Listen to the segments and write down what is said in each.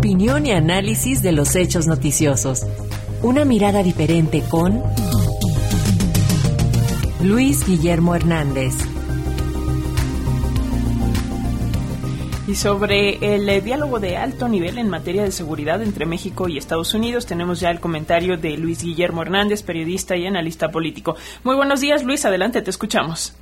opinión y análisis de los hechos noticiosos. Una mirada diferente con Luis Guillermo Hernández. Y sobre el eh, diálogo de alto nivel en materia de seguridad entre México y Estados Unidos, tenemos ya el comentario de Luis Guillermo Hernández, periodista y analista político. Muy buenos días, Luis, adelante, te escuchamos.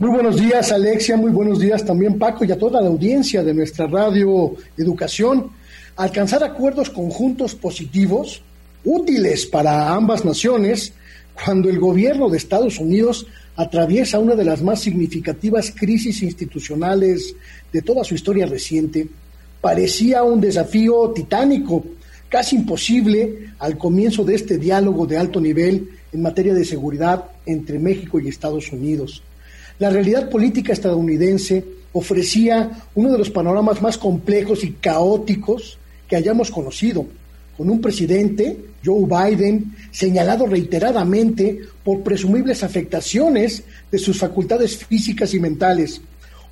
Muy buenos días, Alexia, muy buenos días también, Paco, y a toda la audiencia de nuestra radio Educación. Alcanzar acuerdos conjuntos positivos, útiles para ambas naciones, cuando el gobierno de Estados Unidos atraviesa una de las más significativas crisis institucionales de toda su historia reciente, parecía un desafío titánico, casi imposible al comienzo de este diálogo de alto nivel en materia de seguridad entre México y Estados Unidos. La realidad política estadounidense ofrecía uno de los panoramas más complejos y caóticos que hayamos conocido, con un presidente, Joe Biden, señalado reiteradamente por presumibles afectaciones de sus facultades físicas y mentales,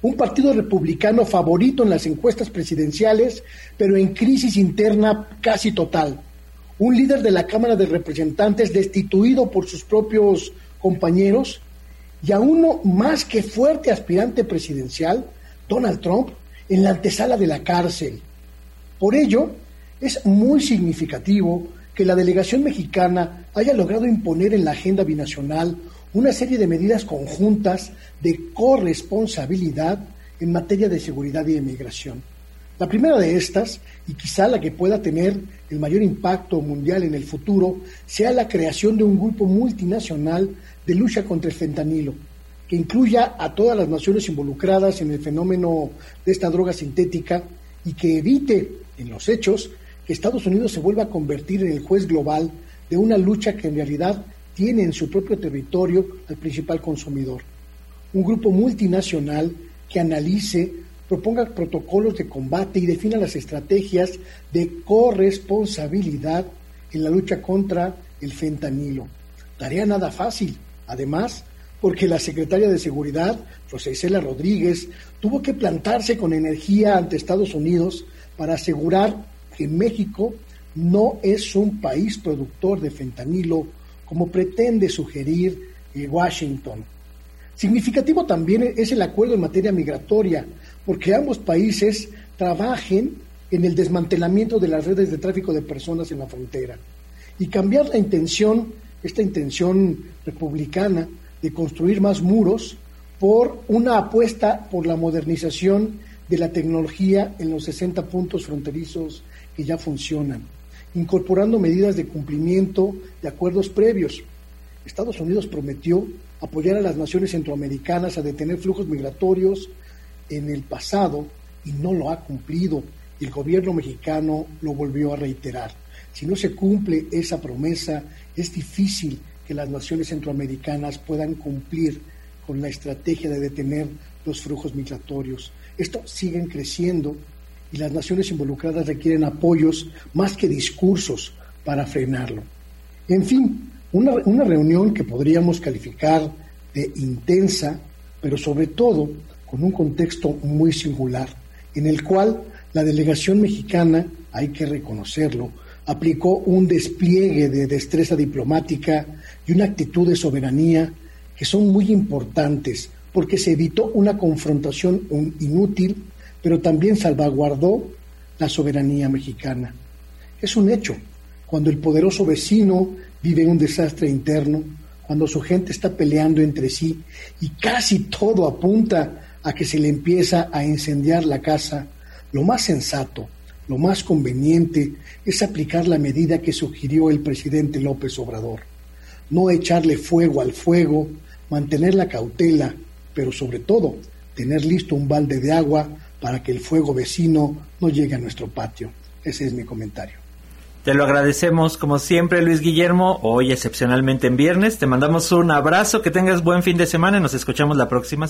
un partido republicano favorito en las encuestas presidenciales, pero en crisis interna casi total, un líder de la Cámara de Representantes destituido por sus propios compañeros, y a uno más que fuerte aspirante presidencial, Donald Trump, en la antesala de la cárcel. Por ello, es muy significativo que la delegación mexicana haya logrado imponer en la agenda binacional una serie de medidas conjuntas de corresponsabilidad en materia de seguridad y emigración. La primera de estas, y quizá la que pueda tener el mayor impacto mundial en el futuro, sea la creación de un grupo multinacional de lucha contra el fentanilo, que incluya a todas las naciones involucradas en el fenómeno de esta droga sintética y que evite, en los hechos, que Estados Unidos se vuelva a convertir en el juez global de una lucha que en realidad tiene en su propio territorio al principal consumidor. Un grupo multinacional que analice, proponga protocolos de combate y defina las estrategias de corresponsabilidad en la lucha contra el fentanilo. Tarea nada fácil, además, porque la secretaria de Seguridad, José Isela Rodríguez, tuvo que plantarse con energía ante Estados Unidos para asegurar que México no es un país productor de fentanilo como pretende sugerir Washington. Significativo también es el acuerdo en materia migratoria, porque ambos países trabajen en el desmantelamiento de las redes de tráfico de personas en la frontera y cambiar la intención, esta intención republicana de construir más muros por una apuesta por la modernización de la tecnología en los 60 puntos fronterizos que ya funcionan, incorporando medidas de cumplimiento de acuerdos previos. Estados Unidos prometió apoyar a las naciones centroamericanas a detener flujos migratorios en el pasado y no lo ha cumplido. Y el gobierno mexicano lo volvió a reiterar. Si no se cumple esa promesa, es difícil que las naciones centroamericanas puedan cumplir con la estrategia de detener los flujos migratorios. Estos siguen creciendo y las naciones involucradas requieren apoyos más que discursos para frenarlo. En fin, una, una reunión que podríamos calificar de intensa, pero sobre todo con un contexto muy singular, en el cual la delegación mexicana, hay que reconocerlo, aplicó un despliegue de destreza diplomática y una actitud de soberanía que son muy importantes porque se evitó una confrontación inútil pero también salvaguardó la soberanía mexicana. Es un hecho, cuando el poderoso vecino vive un desastre interno, cuando su gente está peleando entre sí y casi todo apunta a que se le empieza a incendiar la casa, lo más sensato, lo más conveniente es aplicar la medida que sugirió el presidente López Obrador. No echarle fuego al fuego, mantener la cautela, pero sobre todo tener listo un balde de agua para que el fuego vecino no llegue a nuestro patio. Ese es mi comentario. Te lo agradecemos como siempre Luis Guillermo, hoy excepcionalmente en viernes. Te mandamos un abrazo, que tengas buen fin de semana y nos escuchamos la próxima